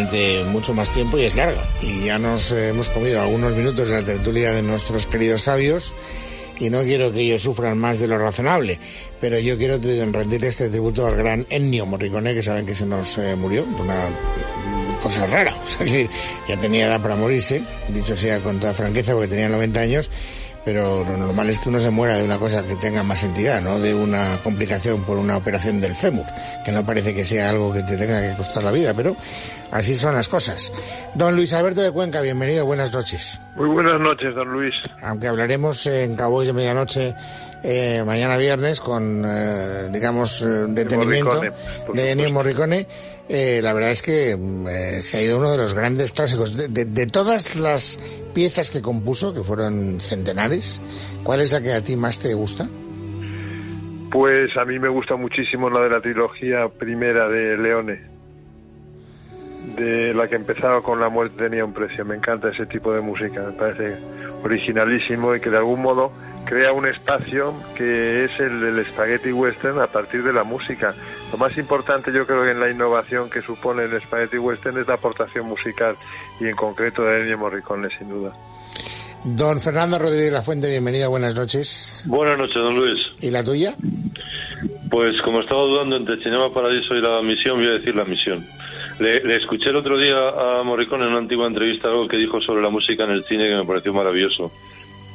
durante mucho más tiempo y es larga. Y ya nos hemos comido algunos minutos de la tertulia de nuestros queridos sabios y no quiero que ellos sufran más de lo razonable, pero yo quiero rendirle este tributo al gran Ennio Morricone, que saben que se nos eh, murió, una cosa rara, sea, decir, ya tenía edad para morirse, dicho sea con toda franqueza, porque tenía 90 años, pero lo normal es que uno se muera de una cosa que tenga más entidad, no de una complicación por una operación del fémur, que no parece que sea algo que te tenga que costar la vida, pero así son las cosas. Don Luis Alberto de Cuenca, bienvenido, buenas noches. Muy buenas noches, don Luis. Aunque hablaremos en Cabo de Medianoche eh, mañana viernes con, eh, digamos, eh, detenimiento de Ennio Morricone, eh, la verdad es que mm, eh, se ha ido uno de los grandes clásicos. De, todas las piezas que compuso, que fueron centenares, ¿cuál es la que a ti más te gusta? Pues a mí me gusta muchísimo la de la trilogía primera de Leone, de la que empezaba con La muerte tenía un precio. Me encanta ese tipo de música, me parece originalísimo y que de algún modo crea un espacio que es el del spaghetti western a partir de la música. Lo más importante yo creo que en la innovación que supone el spaghetti western es la aportación musical y en concreto de Ennio Morricone sin duda. Don Fernando Rodríguez la Fuente, bienvenido, buenas noches. Buenas noches, don Luis. ¿Y la tuya? Pues como estaba dudando entre Cinema Paradiso y la misión, voy a decir la misión. Le, le, escuché el otro día a Morricone en una antigua entrevista algo que dijo sobre la música en el cine que me pareció maravilloso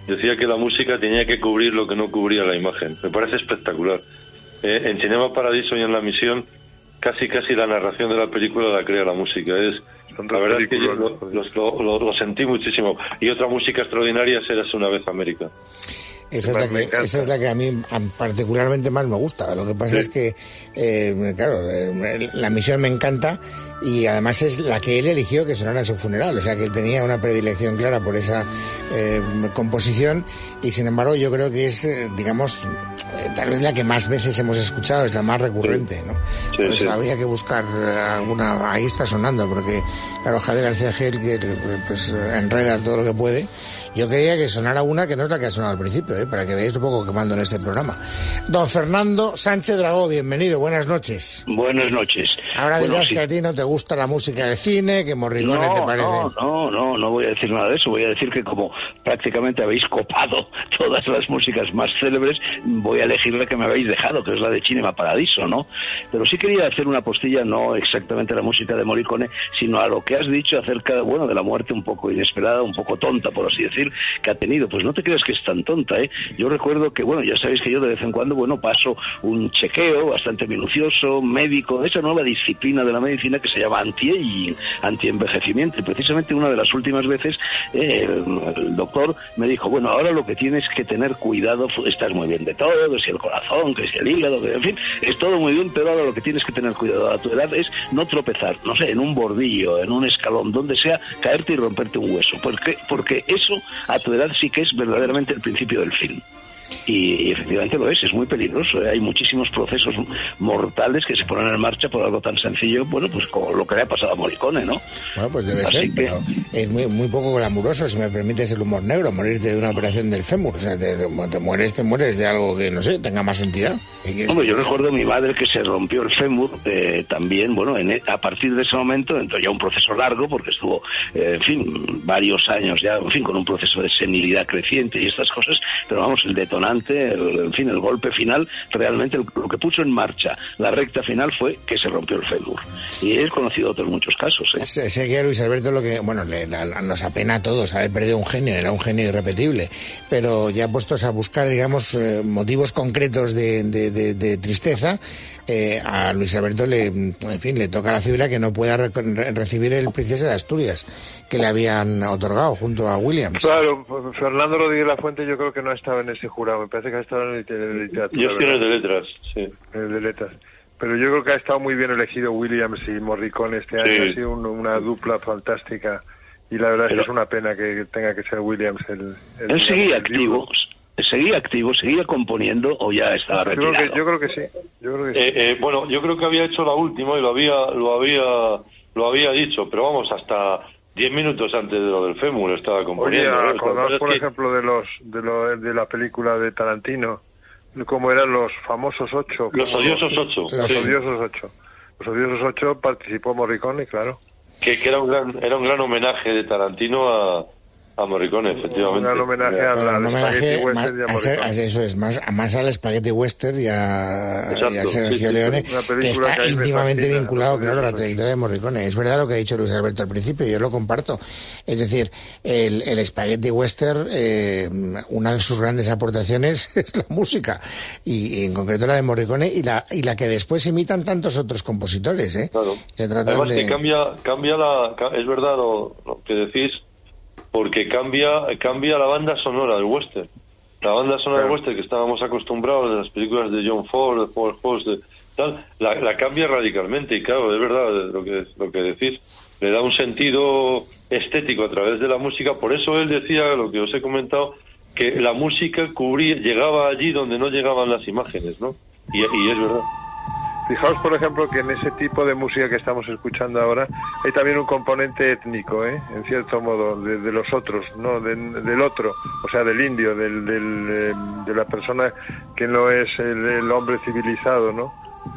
decía que la música tenía que cubrir lo que no cubría la imagen. Me parece espectacular. Eh, en Cinema Paradiso y en La Misión, casi casi la narración de la película la crea la música. Es la verdad es que yo lo, sentí muchísimo. Y otra música extraordinaria es una vez América. Esa es, la que, esa es la que a mí particularmente más me gusta. Lo que pasa es que, eh, claro, eh, la misión me encanta y además es la que él eligió que sonara en su funeral, o sea que él tenía una predilección clara por esa eh, composición y sin embargo yo creo que es, eh, digamos, tal vez la que más veces hemos escuchado, es la más recurrente, ¿no? pues había que buscar alguna, ahí está sonando, porque claro, Javier García Gel que pues enreda todo lo que puede, yo quería que sonara una que no es la que ha sonado al principio, ¿eh? para que veáis un poco quemando en este programa. Don Fernando Sánchez Dragó, bienvenido, buenas noches. Buenas noches. Ahora dirás que a ti no te gusta la música del cine, que Morricone te parece. No, no, no, no voy a decir nada de eso. Voy a decir que como prácticamente habéis copado todas las músicas más célebres, voy a elegir la que me habéis dejado, que es la de Cinema Paradiso, ¿no? Pero sí quería hacer una postilla, no exactamente a la música de Morricone, sino a lo que has dicho acerca, bueno, de la muerte un poco inesperada, un poco tonta, por así que ha tenido. Pues no te creas que es tan tonta, ¿eh? Yo recuerdo que, bueno, ya sabéis que yo de vez en cuando, bueno, paso un chequeo bastante minucioso, médico, esa nueva disciplina de la medicina que se llama anti-aging, anti-envejecimiento. Precisamente una de las últimas veces eh, el doctor me dijo, bueno, ahora lo que tienes que tener cuidado, estás muy bien de todo, que si el corazón, que si el hígado, que en fin, es todo muy bien, pero ahora lo que tienes que tener cuidado a tu edad es no tropezar, no sé, en un bordillo, en un escalón, donde sea, caerte y romperte un hueso. Porque, porque eso a tu edad sí que es verdaderamente el principio del fin. Y, efectivamente lo es, es muy peligroso. ¿eh? Hay muchísimos procesos mortales que se ponen en marcha por algo tan sencillo, bueno, pues como lo que le ha pasado a Morricone, ¿no? Bueno, pues debe ser, pero es muy, muy poco glamuroso, si me permites el humor negro, morirte de una operación del fémur. O sea, te, mueres, te mueres de algo que, no sé, tenga más entidad. Hombre, yo recuerdo a mi madre que se rompió el fémur eh, también, bueno, en, e, a partir de ese momento entró ya un proceso largo, porque estuvo, eh, en fin, varios años ya, en fin, con un proceso de senilidad creciente y estas cosas, pero vamos, el de el, en fin, el golpe final, realmente lo que puso en marcha la recta final fue que se rompió el fémur. Y he conocido otros muchos casos. ¿eh? Sé, que Luis Alberto lo que, bueno, le, nos apena a todos haber perdido un genio, era un genio irrepetible, pero ya puestos a buscar, digamos, eh, motivos concretos de, de, tristeza, eh, a Luis Alberto le, en fin, le toca la fibra que no pueda recibir el Princesa de Asturias que le habían otorgado junto a Williams. Claro, Fernando Rodríguez La Fuente yo creo que no ha estado en ese jurado, me parece que ha estado en el literatura. Yo estoy en el de letras, sí. En el de letras. Pero yo creo que ha estado muy bien elegido Williams y Morricone este año, ha sido una dupla fantástica y la verdad es que es una pena que tenga que ser Williams el... Él seguía activo, seguía activo, seguía componiendo o ya estaba retirado. Yo creo que, sí. Yo creo que sí. Eh, eh, bueno, yo creo que había hecho la última y lo había, lo había, lo había dicho, pero vamos, hasta Diez minutos antes de lo del fémur estaba componiendo. Oye, por ejemplo, de los de, lo, de la película de Tarantino, como eran los famosos ocho. Los odiosos ocho. Los odiosos ocho. Los Odiosos Ocho participó Morricone, claro. Que, que era un gran era un gran homenaje de Tarantino a, a Morricone, efectivamente. Un homenaje a la un homenaje y a ser- eso es más, a- más al Spaghetti Western y a, Exacto, y a sí, Sergio sí, Leone, que está que íntimamente fascina, vinculado, claro, a la trayectoria de Morricone. Es verdad lo que ha dicho Luis Alberto al principio, yo lo comparto. Es decir, el, el Spaghetti Western, eh, una de sus grandes aportaciones es la música, y, y en concreto la de Morricone, y la, y la que después imitan tantos otros compositores, ¿eh? Claro. Que tratan Además de... que cambia, cambia la, es verdad lo, lo que decís, porque cambia, cambia la banda sonora del western. La banda sonora del western que estábamos acostumbrados de las películas de John Ford, de Paul Host, de tal, la, la cambia radicalmente y claro, es verdad lo que, lo que decís, le da un sentido estético a través de la música, por eso él decía, lo que os he comentado, que la música cubría, llegaba allí donde no llegaban las imágenes, ¿no? Y, y es verdad. Fijaos, por ejemplo, que en ese tipo de música que estamos escuchando ahora hay también un componente étnico, ¿eh? en cierto modo, de, de los otros, no De- del otro, o sea, del indio, del, del, eh, de la persona que no es el, el hombre civilizado, ¿no?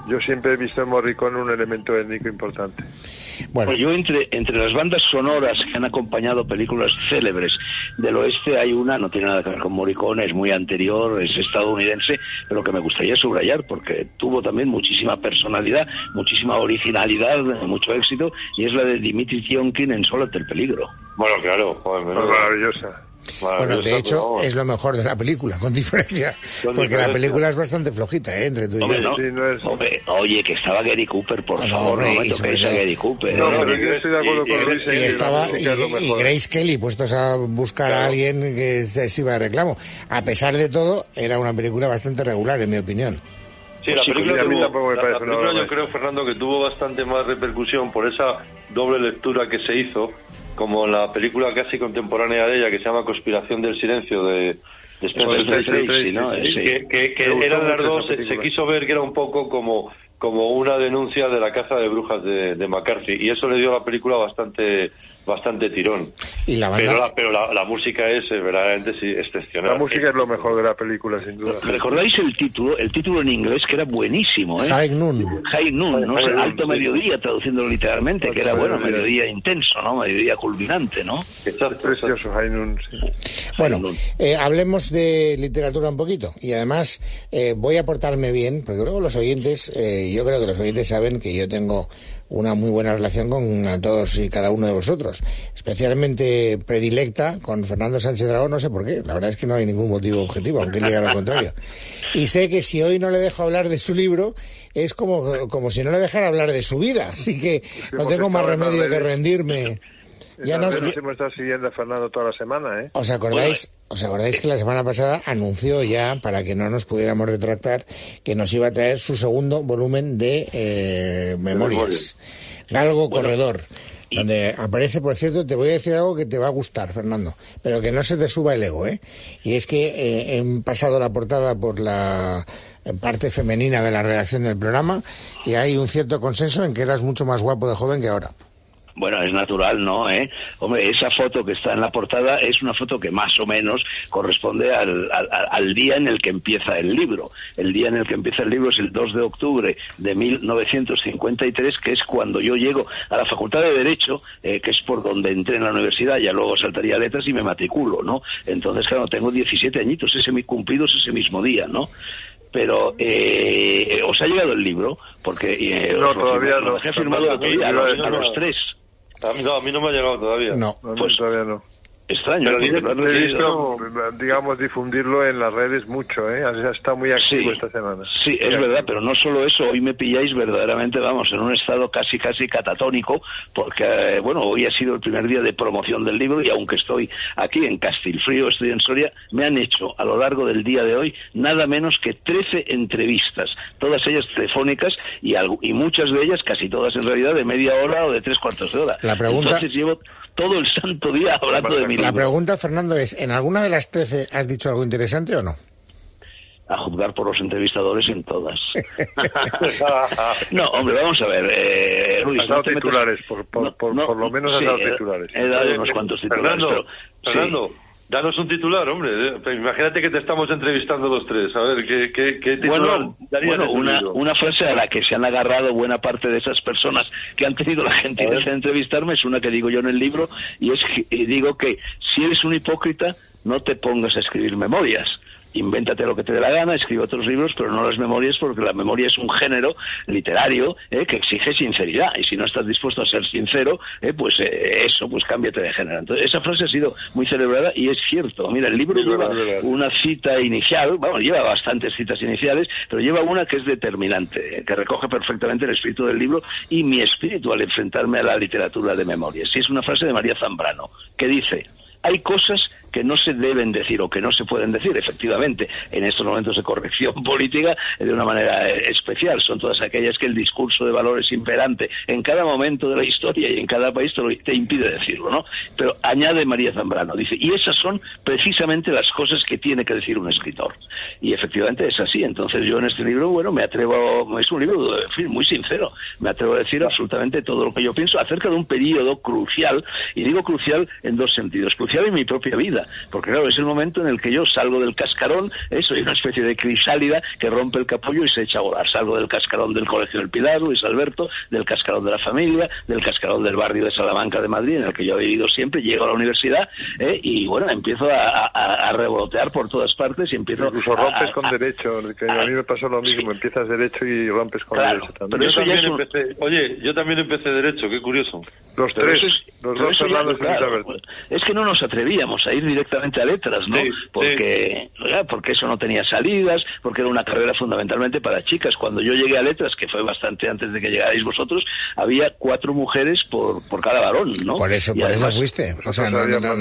Yo siempre he visto en Morricone un elemento étnico importante. Bueno, Pues yo entre, entre las bandas sonoras que han acompañado películas célebres del oeste hay una, no tiene nada que ver con Morricone, es muy anterior, es estadounidense, pero que me gustaría subrayar porque tuvo también muchísima personalidad, muchísima originalidad, mucho éxito, y es la de Dimitri Tionkin en Solo ante el peligro. Bueno, claro, joder, menudo. maravillosa. Bueno, de hecho, es lo mejor de la película, con diferencia. Con Porque la película es bastante flojita, ¿eh? Entre tú y Hombre, yo. no, sí, no es- Hombre, oye, que estaba Gary Cooper, por No, favor, hombre, no me y sobre a Gary Cooper. No, no, pero y- yo estoy de acuerdo y- con y- Luis. Y que estaba y, y. Grace Kelly puestos a buscar a Claro. alguien que se sirva de reclamo. A pesar de todo, era una película bastante regular, en mi opinión. Sí, la Sí, película, a mí tuvo- tampoco me la- parece la película yo creo, Fernando, que tuvo bastante más repercusión por esa doble lectura que se hizo, como la película casi contemporánea de ella, que se llama Conspiración del Silencio, de, de Spencer Tracy, Tracy, Tracy, ¿no? sí, Sí. que, que- que eran las dos, se, quiso ver que era un poco como, como una denuncia de la caza de brujas de, de McCarthy, y eso le dio a la película bastante bastante tirón. Y la banda- Pero la, pero la, la música es verdaderamente sí, excepcional. La música es lo mejor de la película, sin duda. ¿Recordáis el título? El título en inglés que era buenísimo, ¿eh? High Noon. High Noon, no High Noon, alto mediodía, traduciéndolo literalmente, que era, bueno, mediodía. intenso, ¿no? Mediodía culminante, ¿no? Exacto, Es exacto. precioso, Hainun. sí. Bueno, Noon. eh, hablemos de literatura un poquito. Y además, eh, voy a portarme bien, porque luego los oyentes, eh, yo creo que los oyentes saben que yo tengo una muy buena relación con a todos y cada uno de vosotros. Especialmente predilecta con Fernando Sánchez Dragón, no sé por qué. La verdad es que no hay ningún motivo objetivo, aunque él diga lo contrario. Y sé que si hoy no le dejo hablar de su libro, es como, como si no le dejara hablar de su vida. Así que no tengo más remedio que rendirme. Ya nos, redes hemos estado siguiendo a Fernando toda la semana, ¿eh? ¿Os acordáis? ¿Os acordáis que la semana pasada anunció ya, para que no nos pudiéramos retractar, que nos iba a traer su segundo volumen de eh, memorias? Galgo Corredor. Donde aparece, por cierto, te voy a decir algo que te va a gustar, Fernando, pero que no se te suba el ego, ¿eh? Y es que eh, he pasado la portada por la parte femenina de la redacción del programa y hay un cierto consenso en que eras mucho más guapo de joven que ahora. Bueno, es natural, ¿no? ¿Eh? Hombre, esa foto que está en la portada es una foto que más o menos corresponde al, al, al día en el que empieza el libro. El día en el que empieza el libro es el 2 de octubre de 1953, que es cuando yo llego a la Facultad de Derecho, eh, que es por donde entré en la universidad, ya luego saltaría letras y me matriculo, ¿no? Entonces, claro, tengo 17 añitos, ese mi cumplidos ese mismo día, ¿no? pero eh, os ha llegado el libro porque eh, No, lo- todavía lo no. dejé firmado a los tres A mí, no, a mí no me ha llegado todavía. No. Pues- todavía no. Extraño Pero han He visto, digamos, difundirlo en las redes mucho, ¿eh? Ha estado muy activo esta semana. Sí, es verdad, pero no solo eso, hoy me pilláis verdaderamente, vamos, en un estado casi, casi catatónico, porque, eh, bueno, hoy ha sido el primer día de promoción del libro y aunque estoy aquí en Castilfrío, estoy en Soria, me han hecho a lo largo del día de hoy nada menos que 13 entrevistas, todas ellas telefónicas y, algo- y muchas de ellas, casi todas en realidad, de media hora o de tres cuartos de hora. La pregunta- Entonces llevo todo el santo día hablando de mi La libro. pregunta, Fernando, es, ¿en alguna de las 13 has dicho algo interesante o no? a juzgar por los entrevistadores en todas. no, hombre, vamos a ver. Eh, Luis, Has dado no te metas- titulares, por- por- por- por lo menos has sí, dado he- titulares. He dado unos eh, cuantos titulares. Fernando, pero- sí. Danos un titular, hombre. Imagínate que te estamos entrevistando los tres. A ver, ¿qué, qué, qué titular bueno, una, una, frase a la que se han agarrado buena parte de esas personas que han tenido la gentileza de entrevistarme es una que digo yo en el libro y es que digo que si eres un hipócrita, no te pongas a escribir memorias invéntate lo que te dé la gana, escribe otros libros, pero no las memorias, porque la memoria es un género literario eh, que exige sinceridad. Y si no estás dispuesto a ser sincero, eh, pues eh, eso, pues cámbiate de género. Entonces, esa frase ha sido muy celebrada y es cierto. Mira, el libro lleva una cita inicial, bueno, lleva bastantes citas iniciales, pero lleva una que es determinante, que recoge perfectamente el espíritu del libro y mi espíritu al enfrentarme a la literatura de memorias. Y es una frase de María Zambrano, que dice, hay cosas que no se deben decir o que no se pueden decir, efectivamente, en estos momentos de corrección política de una manera eh, especial. Son todas aquellas que el discurso de valores imperante en cada momento de la historia y en cada país te, impide decirlo, ¿no? Pero añade María Zambrano, dice, y esas son precisamente las cosas que tiene que decir un escritor. Y efectivamente es así. Entonces yo en este libro, bueno, me atrevo, es un libro muy sincero, me atrevo a decir absolutamente todo lo que yo pienso acerca de un periodo crucial, y digo crucial en dos sentidos, crucial en mi propia vida porque claro, es el momento en el que yo salgo del cascarón, ¿eh? soy una especie de crisálida que rompe el capullo y se echa a volar. Salgo del cascarón del Colegio del Pilar, Luis Alberto, del cascarón de la familia, del cascarón del barrio de Salamanca de Madrid, en el que yo he vivido siempre, llego a la universidad ¿eh? y bueno, empiezo a, revolotear por todas partes y empiezo... Incluso rompes con derecho, que a mí me pasó lo mismo, empiezas derecho y rompes con derecho también. yo también empecé, oye, yo también empecé derecho, qué curioso. Los tres, los dos Fernando Es que no nos atrevíamos a ir directamente a letras, ¿no? porque, porque eso no tenía salidas, porque era una carrera fundamentalmente para chicas. Cuando yo llegué a letras, que fue bastante antes de que llegarais vosotros, había cuatro mujeres por, por cada varón, ¿no? Por eso, por eso fuiste. O sea, no, no, no,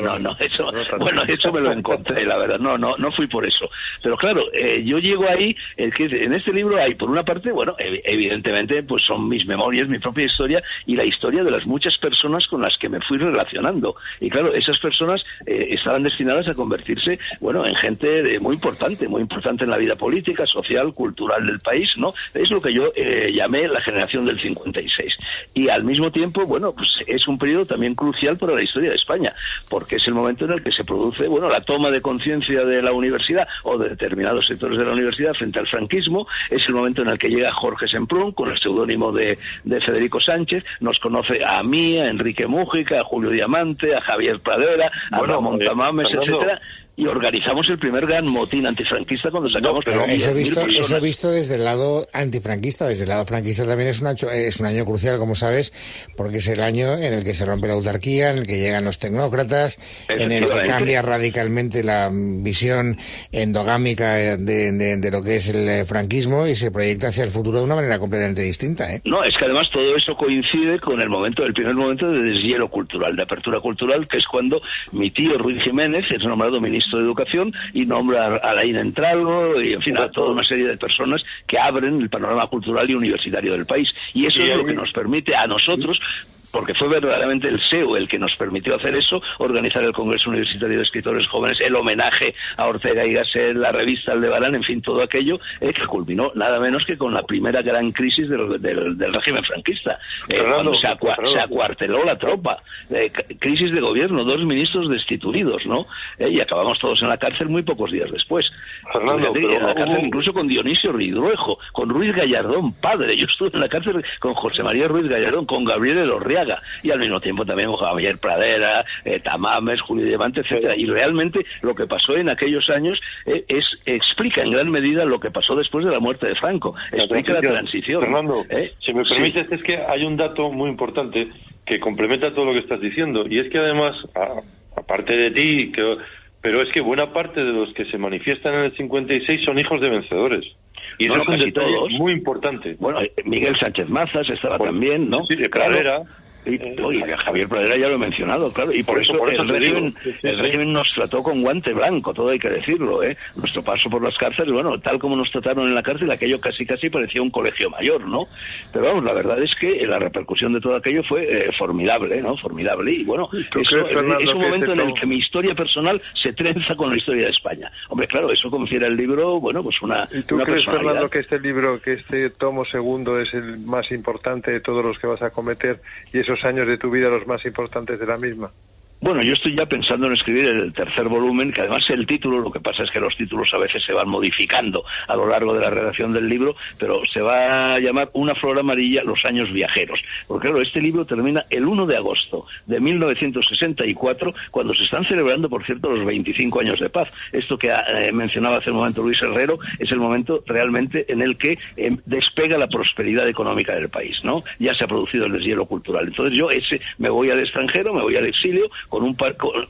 no, no, eso, bueno, eso me lo encontré, la verdad. No, no, no fui por eso. Pero claro, eh, yo llego ahí, el que en este libro hay, por una parte, bueno, evidentemente, pues son mis memorias, mi propia historia y la historia de las muchas personas con las que me fui relacionando. Y claro, esas personas eh, estaban destinadas a convertirse, bueno, en gente de, muy importante, muy importante en la vida política, social, cultural del país, ¿no? Es lo que yo eh, llamé la generación del 56. Y al mismo tiempo, bueno, pues es un periodo también crucial para la historia de España, porque es el momento en el que se produce, bueno, la toma de conciencia de la universidad o de determinados sectores de la universidad frente al franquismo, es el momento en el que llega Jorge Semprún con el seudónimo de, de Federico Sánchez, nos conoce a mí, a Enrique Mújica, a Julio Diamante, a Javier Pradera, a Ramón Tamames, etcétera, y organizamos el primer gran motín antifranquista cuando sacamos... pero eso he, visto, eso he visto desde el lado antifranquista, desde el lado franquista también es un, año, es un año crucial, como sabes, porque es el año en el que se rompe la autarquía, en el que llegan los tecnócratas, en el que cambia radicalmente la visión endogámica de, de, lo que es el eh, franquismo y se proyecta hacia el futuro de una manera completamente distinta. ¿eh? No, es que además todo eso coincide con el momento, el primer momento de deshielo cultural, de apertura cultural, que es cuando mi tío Ruiz Jiménez es nombrado ministro de Educación y nombra a Laín Entralgo y, en fin, a toda una serie de personas que abren el panorama cultural y universitario del país. Y eso es lo que nos permite a nosotros porque fue verdaderamente el SEO el que nos permitió hacer eso, organizar el Congreso Universitario de Escritores Jóvenes, el homenaje a Ortega y Gasset, la revista Aldebarán, en fin, todo aquello eh, que culminó nada menos que con la primera gran crisis del, del, régimen franquista, eh, cuando se, acuarteló la tropa, eh, crisis de gobierno, dos ministros destituidos, ¿no? y acabamos todos en la cárcel muy pocos días después. Fernando, en la cárcel incluso con Dionisio Ridruejo, con Ruiz Gallardón, padre, yo estuve en la cárcel con José María Ruiz Gallardón, con Gabriel Y al mismo tiempo también Javier Pradera, eh, Tamames, Julio Diamante, etcétera. Y realmente lo que pasó en aquellos años eh, es explica en gran medida lo que pasó después de la muerte de Franco. Explica la transición. Fernando, ¿eh? si me permites, es que hay un dato muy importante que complementa todo lo que estás diciendo. Y es que además, aparte de ti, que, pero es que buena parte de los que se manifiestan en el 56 son hijos de vencedores. Y eso es un detalle muy importante. Bueno, Miguel Sánchez Mazas estaba también, ¿no? Sí, de Claro. Y, Javier Pradera ya lo he mencionado, claro, y por, eso, el, régimen, nos trató con guante blanco, todo hay que decirlo, ¿eh? Nuestro paso por las cárceles, bueno, tal como nos trataron en la cárcel, aquello casi casi parecía un colegio mayor, ¿no? Pero vamos, la verdad es que la repercusión de todo aquello fue eh, formidable, ¿no? Formidable, y bueno, eso, es un momento en el que mi historia personal se trenza con la historia de España. Hombre, claro, eso confiere al libro, bueno, pues una ¿Y tú crees, Fernando, que este libro, que este tomo segundo es el más importante de todos los que vas a cometer y eso años de tu vida los más importantes de la misma? Bueno, yo estoy ya pensando en escribir el tercer volumen, que además el título, lo que pasa es que los títulos a veces se van modificando a lo largo de la redacción del libro, pero se va a llamar Una flor amarilla, los años viajeros. Porque claro, este libro termina el 1 de agosto de 1964, cuando se están celebrando, por cierto, los 25 años de paz. Esto que eh, mencionaba hace un momento Luis Herrero es el momento realmente en el que eh, despega la prosperidad económica del país, ¿no? Ya se ha producido el deshielo cultural. Entonces yo ese me voy al extranjero, me voy al exilio, con, un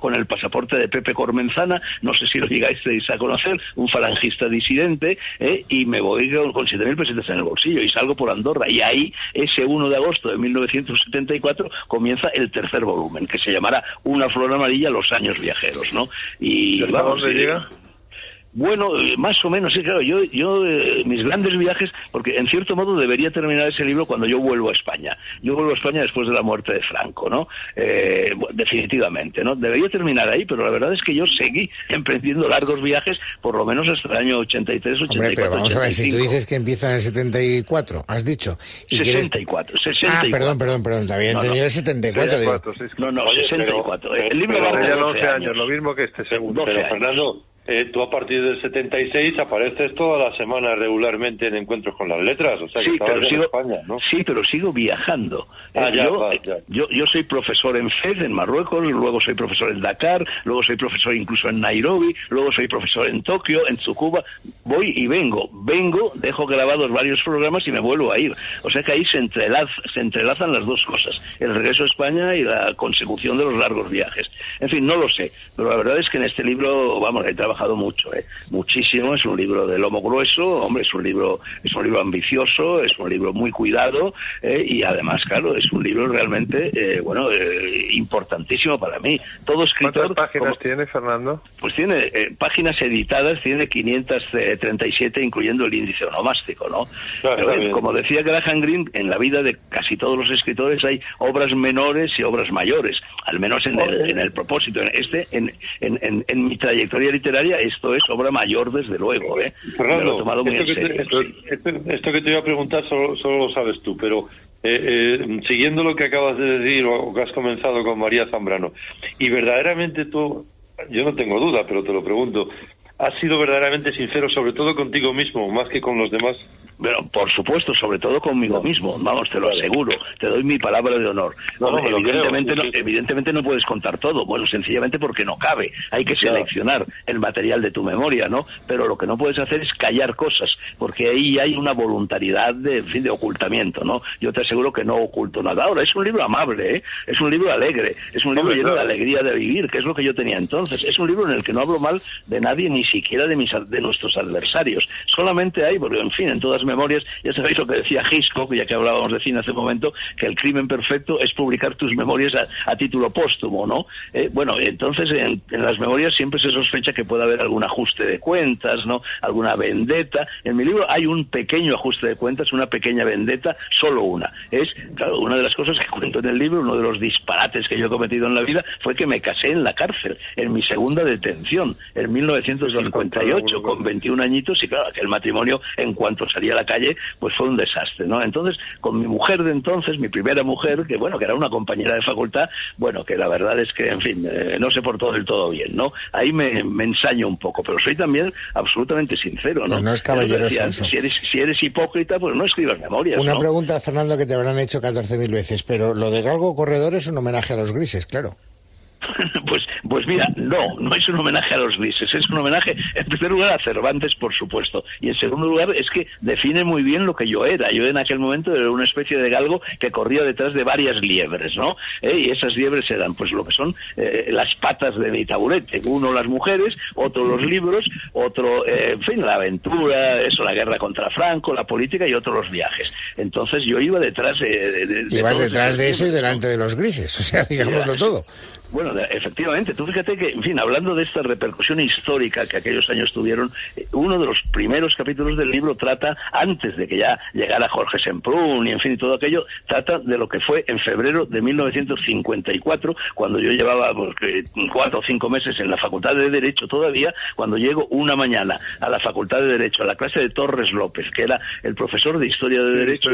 con, el pasaporte de Pepe Cormenzana, no sé si lo llegáis a conocer, un falangista disidente, ¿eh? y me voy con, con 7.000 pesetas en el bolsillo y salgo por Andorra. Y ahí, ese 1 de agosto de 1974, comienza el tercer volumen, que se llamará Una flor amarilla, los años viajeros, ¿no? Y, vamos, dónde llega? Bueno, eh, más o menos, sí, claro. Yo, yo eh, mis grandes viajes, porque en cierto modo debería terminar ese libro cuando yo vuelvo a España. Yo vuelvo a España después de la muerte de Franco, ¿no? Eh, definitivamente, ¿no? Debería terminar ahí, pero la verdad es que yo seguí emprendiendo largos viajes, por lo menos hasta el año 83, 84. Hombre, pero vamos a ver, si tú dices que empieza en el 74, has dicho. Y 64, 64. Ah, perdón, perdón, perdón, te había entendido el 74. No, no, 64. el libro va a 12 años, lo mismo que este segundo. Pero, Fernando, eh, tú a partir del 76 apareces toda la semana regularmente en encuentros con las letras, o sea que sí, pero sigo, España, ¿no? Sí, pero sigo viajando. Ah, eh, yo, yo, soy profesor en Fez, en Marruecos, luego soy profesor en Dakar, luego soy profesor incluso en Nairobi, luego soy profesor en Tokio, en Tsukuba. Voy y vengo, vengo, dejo grabados varios programas y me vuelvo a ir. O sea que ahí se, se entrelazan las dos cosas, el regreso a España y la consecución de los largos viajes. En fin, no lo sé, pero la verdad es que en este libro, vamos, he trabajado mucho, ¿eh? muchísimo. Es un libro de lomo grueso, hombre, es un libro, es un libro ambicioso, es un libro muy cuidado ¿eh? y además, claro, es un libro realmente, eh, bueno, eh, importantísimo para mí. Todo escritor. ¿Cuántas páginas tiene, Fernando? Pues tiene páginas editadas, tiene 537, incluyendo el índice onomástico, ¿no? como decía Graham Greene, en la vida de casi todos los escritores hay obras menores y obras mayores, al menos en, el, en el propósito. En este, en, en, en mi trayectoria literaria, esto es obra mayor, desde luego. ¿eh? Fernando, esto, que te, iba a preguntar solo, lo sabes tú, pero eh, eh, siguiendo lo que acabas de decir o que has comenzado con María Zambrano, y verdaderamente tú, yo no tengo duda, pero te lo pregunto, ¿has sido verdaderamente sincero, sobre todo contigo mismo, más que con los demás? Pero, por supuesto, sobre todo conmigo mismo, vamos, te lo aseguro, te doy mi palabra de honor. evidentemente, no, evidentemente no puedes contar todo, bueno, sencillamente porque no cabe, hay que seleccionar el material de tu memoria, ¿no? Pero lo que no puedes hacer es callar cosas, porque ahí hay una voluntariedad de, fin, de ocultamiento, ¿no? Yo te aseguro que no oculto nada. Ahora, es un libro amable, ¿eh? Es un libro alegre, es un libro lleno de alegría de vivir, que es lo que yo tenía entonces. Es un libro en el que no hablo mal de nadie, ni siquiera de, mis, de nuestros adversarios. Solamente hay, porque, en fin, en todas memorias, ya sabéis lo que decía Hitchcock, ya que hablábamos de cine hace un momento, que el crimen perfecto es publicar tus memorias a, título póstumo, ¿no? Eh, bueno, entonces en, las memorias siempre se sospecha que puede haber algún ajuste de cuentas, ¿no? Alguna vendetta. En mi libro hay un pequeño ajuste de cuentas, una pequeña vendetta, solo una. Es, claro, una de las cosas que cuento en el libro, uno de los disparates que yo he cometido en la vida, fue que me casé en la cárcel, en mi segunda detención, en 1958, con 21 añitos, y claro, aquel matrimonio, en cuanto salía a la calle, pues fue un desastre, ¿no? Entonces, con mi mujer de entonces, mi primera mujer, que bueno, que era una compañera de facultad, bueno, que la verdad es que, en fin, eh, no se portó del todo bien, ¿no? Ahí me, me, ensaño un poco, pero soy también absolutamente sincero, ¿no? Pues no es caballeroso Si eres, si eres hipócrita, pues no escribas memorias, Una pregunta, Fernando, que te habrán hecho 14.000 veces, pero lo de Galgo Corredor es un homenaje a los grises, claro. pues, pues mira, no, no es un homenaje a los grises, es un homenaje, en primer lugar, a Cervantes, por supuesto, y en segundo lugar, es que define muy bien lo que yo era. Yo en aquel momento era una especie de galgo que corría detrás de varias liebres, ¿no? ¿Eh? Y esas liebres eran, pues, lo que son eh, las patas de mi taburete. Uno las mujeres, otro los libros, otro, eh, en fin, la aventura, eso, la guerra contra Franco, la política y otro los viajes. Entonces yo iba detrás de... Ibas detrás de eso y delante de los grises, o sea, digámoslo todo. Bueno, efectivamente, tú fíjate que, en fin, hablando de esta repercusión histórica que aquellos años tuvieron, eh, uno de los primeros capítulos del libro trata, antes de que ya llegara Jorge Semprún y, en fin, todo aquello, trata de lo que fue en febrero de 1954, cuando yo llevaba pues, cuatro o cinco meses en la Facultad de Derecho todavía, cuando llego una mañana a la Facultad de Derecho, a la clase de Torres López, que era el profesor de Historia de Derecho,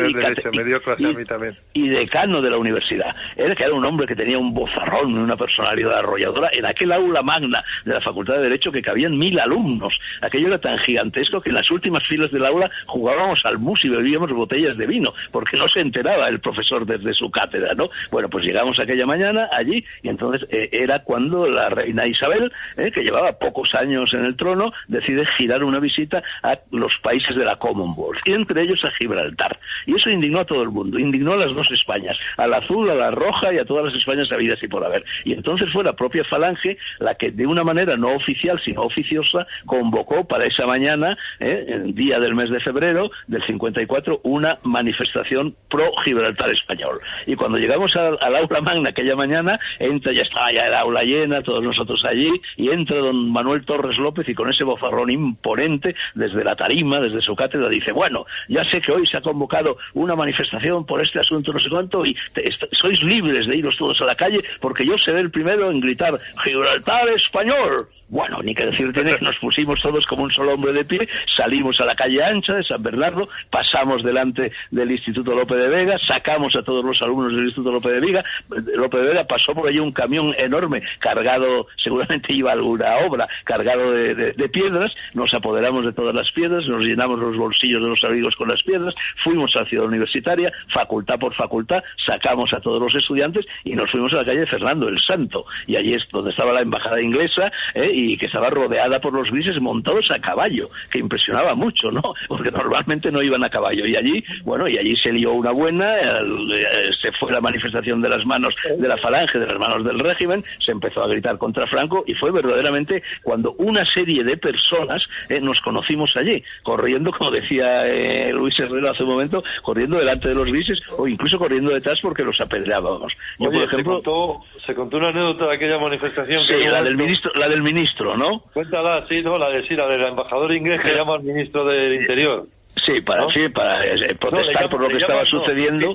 y, decano de la universidad. Él que era un hombre que tenía un bozarrón, una personalidad arrolladora, en aquel aula magna de la Facultad de Derecho que cabían mil alumnos. Aquello era tan gigantesco que en las últimas filas del aula jugábamos al mus y bebíamos botellas de vino, porque no se enteraba el profesor desde su cátedra, ¿no? Bueno, pues llegamos aquella mañana allí y entonces eh, era cuando la reina Isabel, eh, que llevaba pocos años en el trono, decide girar una visita a los países de la Commonwealth, y entre ellos a Gibraltar. Y eso indignó a todo el mundo, indignó a las dos Españas, a la azul, a la roja y a todas las Españas habidas y por haber. Y entonces fue la propia Falange la que de una manera no oficial, sino oficiosa, convocó para esa mañana, eh, el día del mes de febrero del 54, una manifestación pro Gibraltar español. Y cuando llegamos al, aula magna aquella mañana, entra, ya estaba ya el aula llena, todos nosotros allí, y entra don Manuel Torres López y con ese bozarrón imponente desde la tarima, desde su cátedra, dice, bueno, ya sé que hoy se ha convocado una manifestación por este asunto no sé cuánto y sois libres de iros todos a la calle porque yo seré el primero en gritar Gibraltar español. Bueno, ni que decir tiene nos pusimos todos como un solo hombre de pie, salimos a la calle ancha de San Bernardo, pasamos delante del Instituto López de Vega, sacamos a todos los alumnos del Instituto López de Vega, López de Vega pasó por allí un camión enorme cargado, seguramente iba alguna obra, cargado de, piedras, nos apoderamos de todas las piedras, nos llenamos los bolsillos de los amigos con las piedras, fuimos a la ciudad universitaria, facultad por facultad, sacamos a todos los estudiantes y nos fuimos a la calle Fernando el Santo, y allí es donde estaba la embajada inglesa, ¿eh? Y que estaba rodeada por los grises montados a caballo, que impresionaba mucho, ¿no? Porque normalmente no iban a caballo. Y allí, bueno, y allí se lió una buena, eh, se fue la manifestación de las manos de la falange, de las manos del régimen, se empezó a gritar contra Franco y fue verdaderamente cuando una serie de personas eh, nos conocimos allí, corriendo, como decía eh, Luis Herrero hace un momento, corriendo delante de los grises o incluso corriendo detrás porque los apedreábamos. Yo, por ejemplo, se contó, una anécdota de aquella manifestación. Sí, la del ministro, la del ministro ¿no? Cuéntala, sí, no, la de, sí, la del embajador inglés que llama al ministro del Interior. Sí, para, sí, para eh, protestar por lo que estaba sucediendo.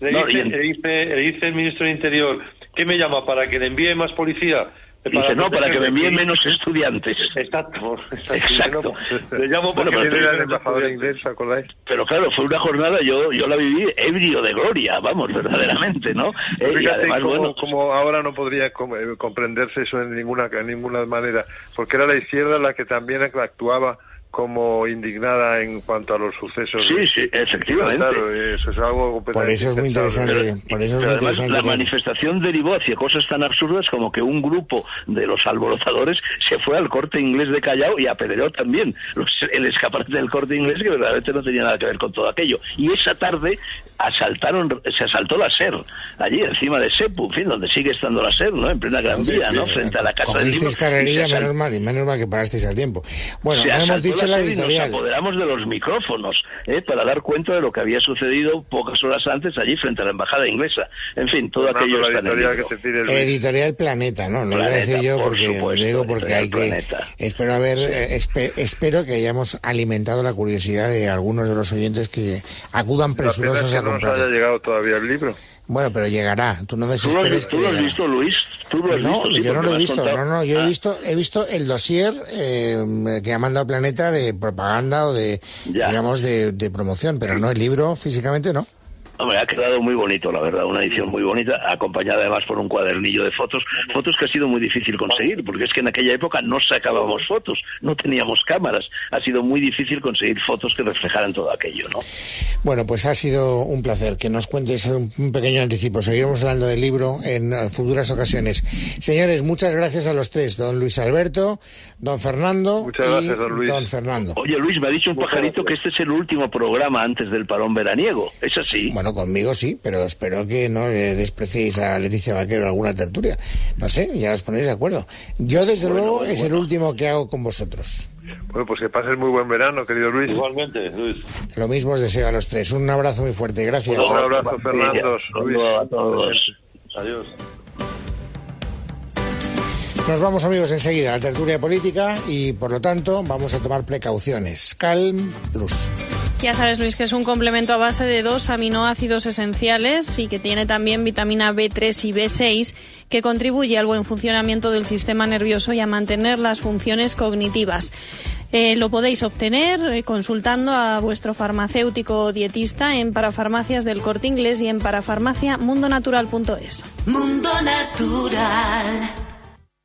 Le, dice, le, dice, el ministro del Interior, ¿qué me llama? ¿Para que le envíe más policía? Dice, no, para que me envíen menos estudiantes. Exacto. Exacto. Le llamo porque bueno, pero, el embajador inglés, ¿acordáis? Pero claro, fue una jornada, yo yo la viví ebrio de gloria, vamos, verdaderamente, ¿no? Eh, y además, como, bueno, como ahora no podría eh, comprenderse eso en ninguna, en ninguna manera, porque era la izquierda la que también actuaba como indignada en cuanto a los sucesos. Sí, sí, efectivamente. Claro, eso es algo Por eso es muy interesante. por eso es muy además, la manifestación derivó hacia cosas tan absurdas como que un grupo de los alborotadores se fue al corte inglés de Callao y apedreó también los, el escaparate del corte inglés que verdaderamente no tenía nada que ver con todo aquello. Y esa tarde asaltaron, se asaltó la SER, allí encima de Sepu, en fin, donde sigue estando la SER, ¿no? En plena Gran Vía, ¿no? Frente a la casa de carrería, menos mal, y menos mal que parasteis al tiempo. Bueno, hemos dicho nos apoderamos de los micrófonos ¿eh? para dar cuenta de lo que había sucedido pocas horas antes allí frente a la embajada inglesa. En fin, todo aquello está editorial, que editorial Planeta, ¿no? No iba a decir yo porque digo porque hay que espero haber eh, espero que hayamos alimentado la curiosidad de algunos de los oyentes que acudan presurosos a comprar. No haya llegado todavía el libro. Bueno, pero llegará. Tú no desesperes ¿Tú lo has, visto, Luis? ¿Tú lo has no, visto? yo no lo he visto. No, no, yo he ah. visto, he visto el dossier eh, que ha mandado Planeta de propaganda o de, digamos, de, de promoción, pero no el libro físicamente, no. Hombre, ha quedado muy bonito, la verdad, una edición muy bonita, acompañada además por un cuadernillo de fotos, fotos que ha sido muy difícil conseguir, porque es que en aquella época no sacábamos fotos, no teníamos cámaras, ha sido muy difícil conseguir fotos que reflejaran todo aquello, ¿no? Bueno, pues ha sido un placer que nos cuentes un pequeño anticipo. Seguiremos hablando del libro en futuras ocasiones. Señores, muchas gracias a los tres, don Luis Alberto, don Fernando muchas gracias, don, Luis. don Fernando. Oye, Luis, me ha dicho un pajarito que este es el último programa antes del parón veraniego, ¿es así? Bueno, conmigo sí, pero espero que no le despreciéis a Leticia Vaquero alguna tertulia. No sé, ya os ponéis de acuerdo. Yo, desde luego, es el último que hago con vosotros. Bueno, pues que pases muy buen verano, querido Luis. Igualmente, Luis. Lo mismo os deseo a los tres. Un abrazo muy fuerte. Gracias. Un abrazo, Fernando. Luis. a todos. Adiós. Nos vamos amigos enseguida a la tertulia política y por lo tanto vamos a tomar precauciones. Calm Plus. Ya sabes, Luis, que es un complemento a base de dos aminoácidos esenciales y que tiene también vitamina B3 y B6 que contribuye al buen funcionamiento del sistema nervioso y a mantener las funciones cognitivas. Eh, lo podéis obtener eh, consultando a vuestro farmacéutico dietista en parafarmacias del corte inglés y en parafarmaciamundonatural.es. Mundo Natural.